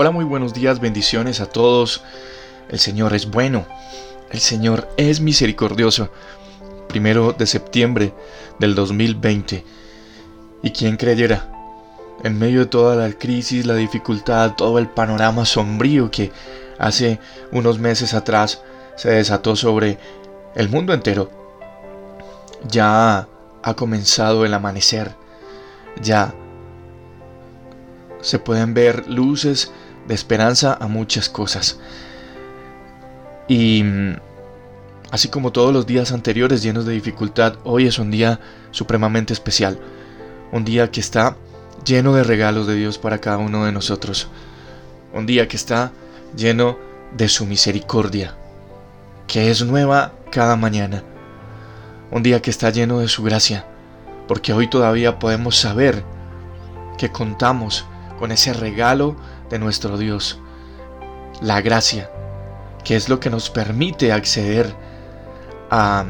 Hola, muy buenos días, bendiciones a todos. El Señor es bueno, el Señor es misericordioso. Primero de septiembre del 2020. ¿Y quién creyera? En medio de toda la crisis, la dificultad, todo el panorama sombrío que hace unos meses atrás se desató sobre el mundo entero, ya ha comenzado el amanecer, ya se pueden ver luces de esperanza a muchas cosas. Y mm, así como todos los días anteriores llenos de dificultad, hoy es un día supremamente especial. Un día que está lleno de regalos de Dios para cada uno de nosotros. Un día que está lleno de su misericordia, que es nueva cada mañana. Un día que está lleno de su gracia, porque hoy todavía podemos saber que contamos con ese regalo de nuestro Dios, la gracia, que es lo que nos permite acceder a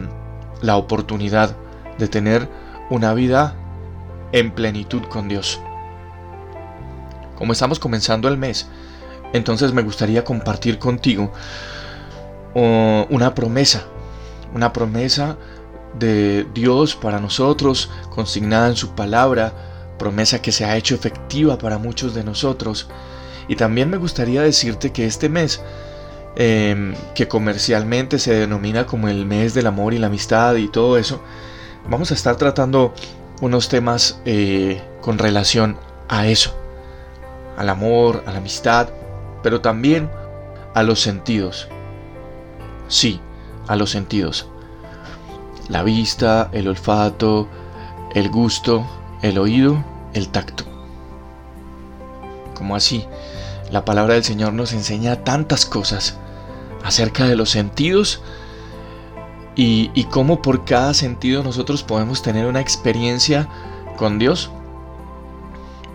la oportunidad de tener una vida en plenitud con Dios. Como estamos comenzando el mes, entonces me gustaría compartir contigo una promesa, una promesa de Dios para nosotros, consignada en su palabra, promesa que se ha hecho efectiva para muchos de nosotros y también me gustaría decirte que este mes, em, que comercialmente se denomina como el mes del amor y la amistad y todo eso, vamos a estar tratando unos temas eh, con relación a eso, al amor, a la amistad, pero también a los sentidos. Sí, a los sentidos. La vista, el olfato, el gusto, el oído, el tacto. Como así, la palabra del Señor nos enseña tantas cosas acerca de los sentidos y, cómo por cada sentido nosotros podemos tener una experiencia con Dios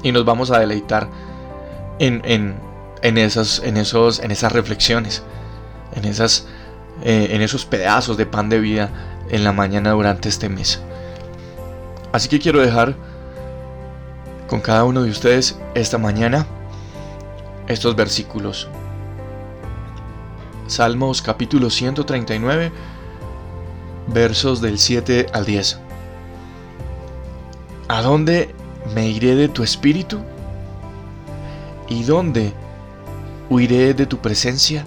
y nos vamos a deleitar en, en, en, esos, en, esos, en esas reflexiones, en, esas, eh, en esos pedazos de pan de vida en la mañana durante este mes. Así que quiero dejar con cada uno de ustedes esta mañana estos versículos. Salmos capítulo 139, versos del 7 al 10. ¿A dónde me iré de tu espíritu? ¿Y dónde huiré de tu presencia?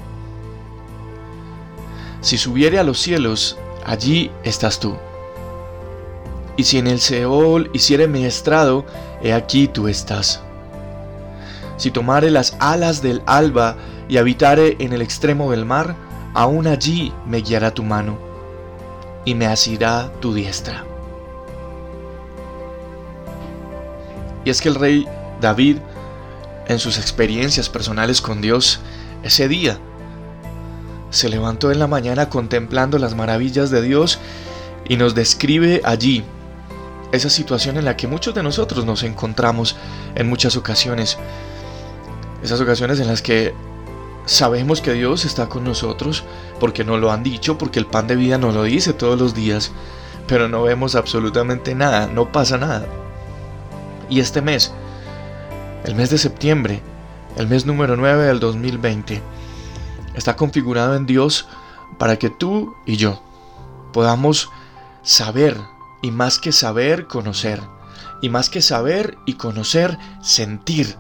Si subiere a los cielos, allí estás tú. Y si en el Seol hiciere mi estrado, he aquí tú estás si tomare las alas del alba y habitare en el extremo del mar, aún allí me guiará tu mano y me asirá tu diestra. Y es que el rey David, en sus experiencias personales con Dios, ese día, se levantó en la mañana contemplando las maravillas de Dios y nos describe allí esa situación en la que muchos de nosotros nos encontramos en muchas ocasiones esas ocasiones en las que sabemos que Dios está con nosotros porque nos lo han dicho, porque el pan de vida nos lo dice todos los días, pero no vemos absolutamente nada, no pasa nada. Y este mes, el mes de septiembre, el mes número 9 del 2020, está configurado en Dios para que tú y yo podamos saber, y más que saber, conocer, y más que saber y conocer, sentir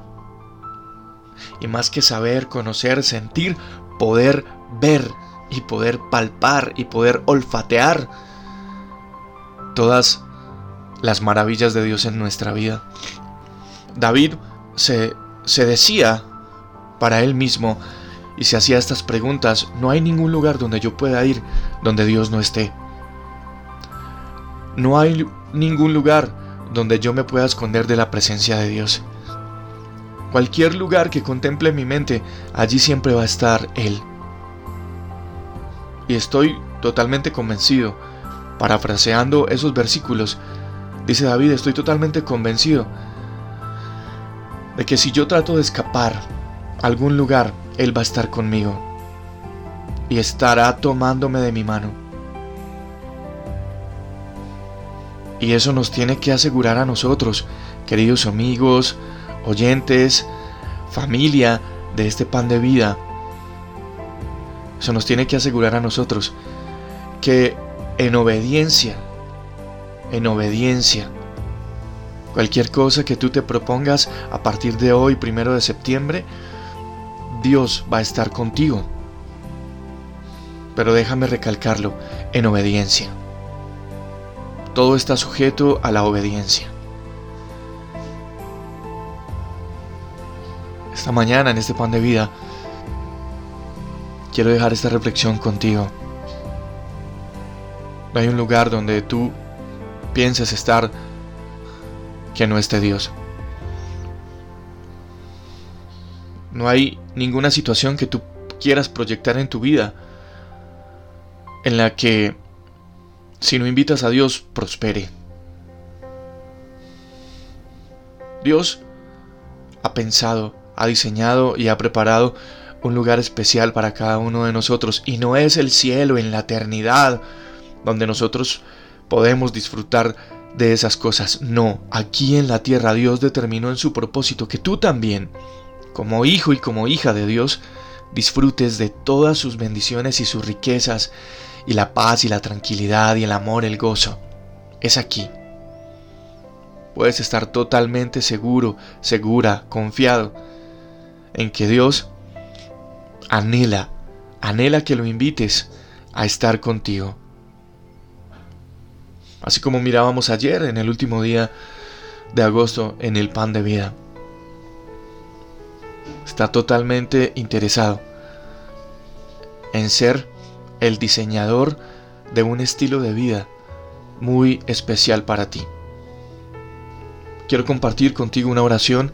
y más que saber, conocer, sentir, poder ver y poder palpar y poder olfatear todas las maravillas de Dios en nuestra vida. David se, se decía para él mismo y se hacía estas preguntas, no hay ningún lugar donde yo pueda ir donde Dios no esté. No hay ningún lugar donde yo me pueda esconder de la presencia de Dios. Cualquier lugar que contemple mi mente, allí siempre va a estar Él. Y estoy totalmente convencido, parafraseando esos versículos, dice David, estoy totalmente convencido de que si yo trato de escapar a algún lugar, Él va a estar conmigo y estará tomándome de mi mano. Y eso nos tiene que asegurar a nosotros, queridos amigos, oyentes, familia, de este pan de vida, eso nos tiene que asegurar a nosotros que en obediencia, en obediencia, cualquier cosa que tú te propongas a partir de hoy, primero de septiembre, Dios va a estar contigo. Pero déjame recalcarlo, en obediencia. Todo está sujeto a la obediencia. Esta mañana en este pan de vida, quiero dejar esta reflexión contigo. No hay un lugar donde tú pienses estar que no esté Dios. No hay ninguna situación que tú quieras proyectar en tu vida en la que si no invitas a Dios prospere. Dios ha pensado, ha diseñado y ha preparado un lugar especial para cada uno de nosotros y no es el cielo en la eternidad donde nosotros podemos disfrutar de esas cosas. No, aquí en la tierra Dios determinó en su propósito que tú también, como hijo y como hija de Dios, disfrutes de todas sus bendiciones y sus riquezas y la paz y la tranquilidad y el amor, el gozo. Es aquí. Puedes estar totalmente seguro, segura, confiado en que Dios anhela, anhela que lo invites a estar contigo. Así como mirábamos ayer en el último día de agosto en el pan de vida. Está totalmente interesado en ser el diseñador de un estilo de vida muy especial para ti. Quiero compartir contigo una oración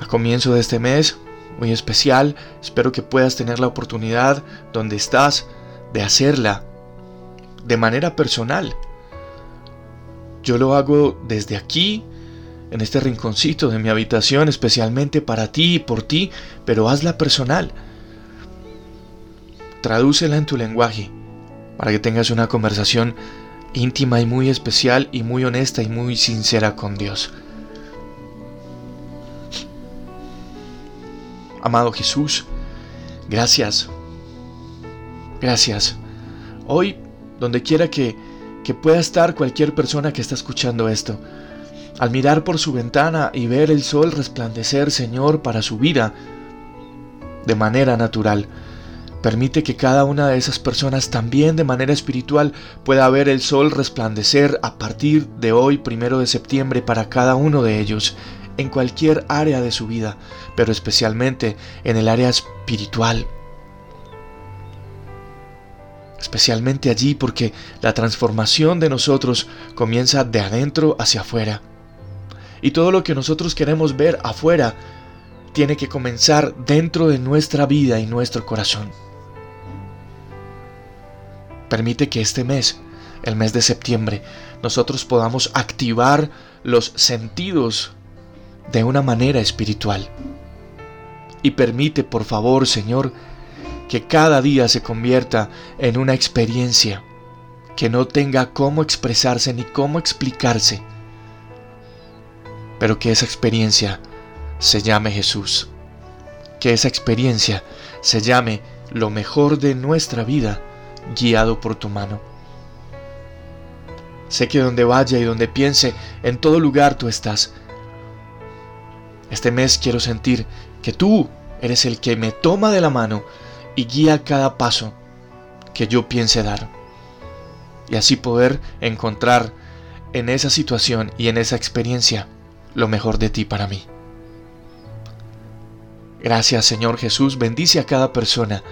a comienzo de este mes muy especial. Espero que puedas tener la oportunidad donde estás de hacerla de manera personal. Yo lo hago desde aquí, en este rinconcito de mi habitación, especialmente para ti y por ti, pero hazla personal. Tradúcela en tu lenguaje para que tengas una conversación íntima y muy especial y muy honesta y muy sincera con Dios. Amado Jesús, gracias. Gracias. Hoy, donde quiera que, que pueda estar cualquier persona que está escuchando esto, al mirar por su ventana y ver el sol resplandecer, Señor, para su vida, de manera natural, permite que cada una de esas personas también de manera espiritual pueda ver el sol resplandecer a partir de hoy, primero de septiembre, para cada uno de ellos en cualquier área de su vida, pero especialmente en el área espiritual. Especialmente allí porque la transformación de nosotros comienza de adentro hacia afuera. Y todo lo que nosotros queremos ver afuera tiene que comenzar dentro de nuestra vida y nuestro corazón. Permite que este mes, el mes de septiembre, nosotros podamos activar los sentidos de una manera espiritual. Y permite, por favor, Señor, que cada día se convierta en una experiencia que no tenga cómo expresarse ni cómo explicarse, pero que esa experiencia se llame Jesús, que esa experiencia se llame lo mejor de nuestra vida guiado por tu mano. Sé que donde vaya y donde piense, en todo lugar tú estás, este mes quiero sentir que tú eres el que me toma de la mano y guía cada paso que yo piense dar. Y así poder encontrar en esa situación y en esa experiencia lo mejor de ti para mí. Gracias Señor Jesús, bendice a cada persona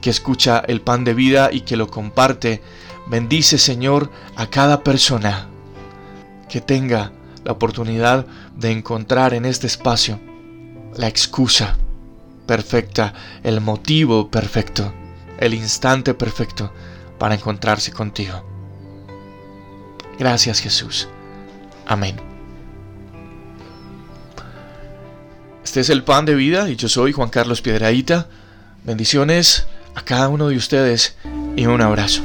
que escucha el pan de vida y que lo comparte. Bendice Señor a cada persona que tenga la oportunidad de encontrar en este espacio la excusa perfecta, el motivo perfecto, el instante perfecto para encontrarse contigo. Gracias Jesús. Amén. Este es el pan de vida y yo soy Juan Carlos Piedraíta. Bendiciones a cada uno de ustedes y un abrazo.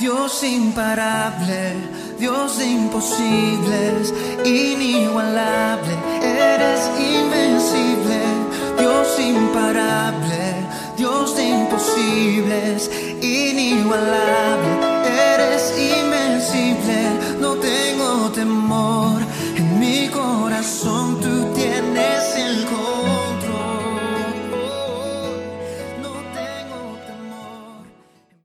Dios imparable, Dios de imposibles, inigualable, eres invencible. Dios imparable, Dios de imposibles, inigualable.